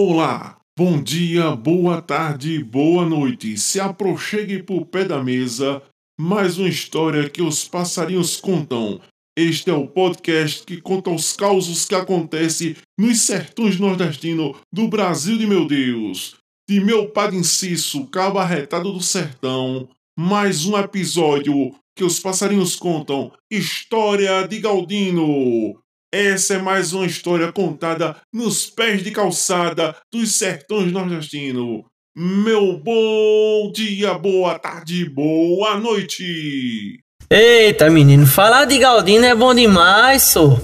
Olá, bom dia, boa tarde, boa noite. Se aproxime por pé da mesa. Mais uma história que os passarinhos contam. Este é o podcast que conta os causos que acontecem nos sertões nordestinos do Brasil de meu Deus. De meu padre Inciso, cabo arretado do sertão. Mais um episódio que os passarinhos contam. História de Galdino. Essa é mais uma história contada nos pés de calçada dos sertões nordestinos. Meu bom dia, boa tarde, boa noite. Eita, menino, falar de Galdino é bom demais, sô.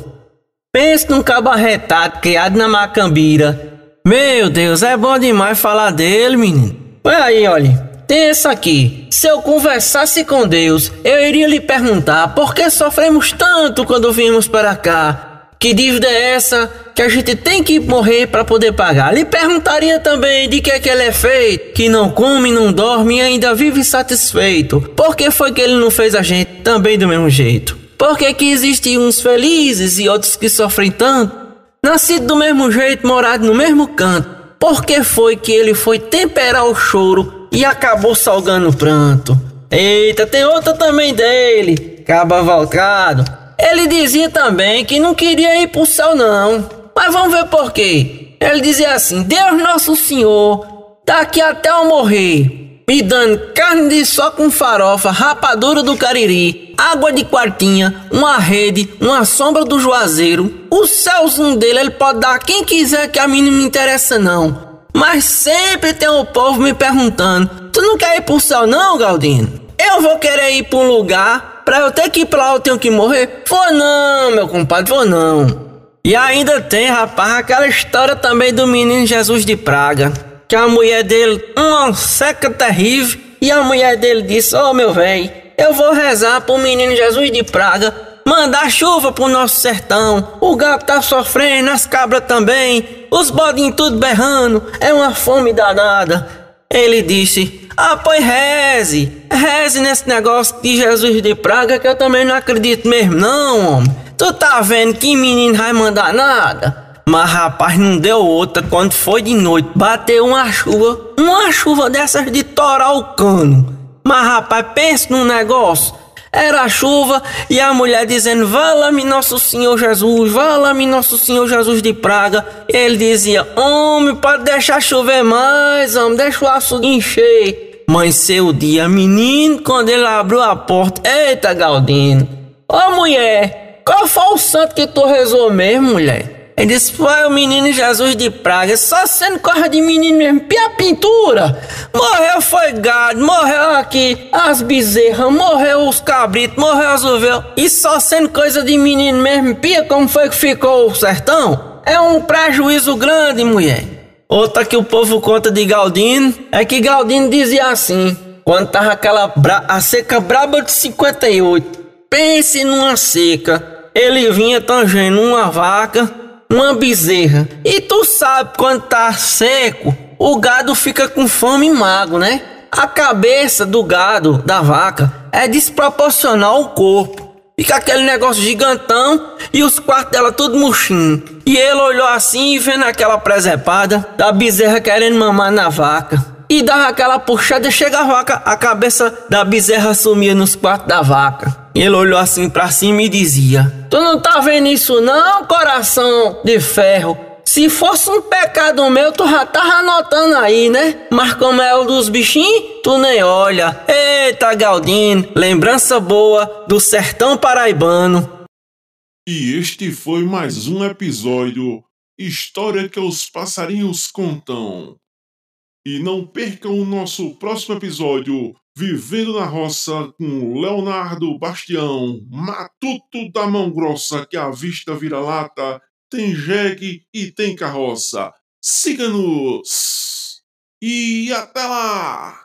Pense num cabo arretado criado na Macambira. Meu Deus, é bom demais falar dele, menino. Olha aí, olha. Tem essa aqui. Se eu conversasse com Deus, eu iria lhe perguntar por que sofremos tanto quando vimos para cá. Que dívida é essa que a gente tem que morrer para poder pagar? Lhe perguntaria também de que é que ele é feito, que não come, não dorme e ainda vive satisfeito. Por que foi que ele não fez a gente também do mesmo jeito? Por que, que existem uns felizes e outros que sofrem tanto? Nascido do mesmo jeito, morado no mesmo canto. Por que foi que ele foi temperar o choro e acabou salgando o pranto? Eita, tem outra também dele, caba voltado ele dizia também que não queria ir pro céu, não. Mas vamos ver por quê. Ele dizia assim: Deus Nosso Senhor, daqui até eu morrer, me dando carne de só com farofa, rapadura do cariri, água de quartinha, uma rede, uma sombra do juazeiro. O céuzinho dele ele pode dar quem quiser que a mim não me interessa, não. Mas sempre tem o povo me perguntando: Tu não quer ir pro céu, não, Galdino? Eu vou querer ir pra um lugar pra eu ter que ir pra lá eu tenho que morrer? Vou não, meu compadre, vou não. E ainda tem, rapaz, aquela história também do menino Jesus de Praga. Que a mulher dele, uma seca terrível, e a mulher dele disse: Ô oh, meu velho, eu vou rezar pro menino Jesus de Praga mandar chuva pro nosso sertão. O gato tá sofrendo, as cabras também, os bodinhos tudo berrando, é uma fome danada. Ele disse: ah, pois reze. Reze nesse negócio de Jesus de praga que eu também não acredito mesmo, não, homem. Tu tá vendo que menino vai mandar nada? Mas rapaz, não deu outra quando foi de noite. Bateu uma chuva, uma chuva dessas de torar o cano. Mas rapaz, pense num negócio. Era chuva e a mulher dizendo: Vala-me Nosso Senhor Jesus, vala-me Nosso Senhor Jesus de Praga. Ele dizia: Homem, pode deixar chover mais, homem, deixa o açude encher. Mas seu dia, menino, quando ele abriu a porta, eita Galdino, ô mulher, qual foi o santo que tu rezou mesmo, mulher? Ele disse: Foi o menino Jesus de Praga, só sendo coisa de menino mesmo, pia pintura. Morreu foi gado, morreu aqui as bezerras, morreu os cabritos, morreu as ovelhas. E só sendo coisa de menino mesmo, pia como foi que ficou o sertão? É um prejuízo grande, mulher. Outra que o povo conta de Galdino é que Galdino dizia assim: quando tava aquela a seca braba de 58, pense numa seca. Ele vinha tangendo uma vaca uma bezerra. E tu sabe quando tá seco, o gado fica com fome e mago, né? A cabeça do gado, da vaca, é desproporcional ao corpo. Fica aquele negócio gigantão e os quartos dela tudo murchinho. E ele olhou assim vendo aquela presepada da bezerra querendo mamar na vaca. E dava aquela puxada e chega a vaca, a cabeça da bezerra sumia nos quartos da vaca. Ele olhou assim para cima e dizia: Tu não tá vendo isso, não, coração de ferro? Se fosse um pecado meu, tu já tava anotando aí, né? Mas como é o dos bichinhos, tu nem olha. Eita, Galdino, lembrança boa do sertão paraibano. E este foi mais um episódio História que os passarinhos contam. E não percam o nosso próximo episódio Vivendo na Roça com Leonardo Bastião, Matuto da Mão Grossa que a vista vira lata, tem jegue e tem carroça. Siga-nos! E até lá!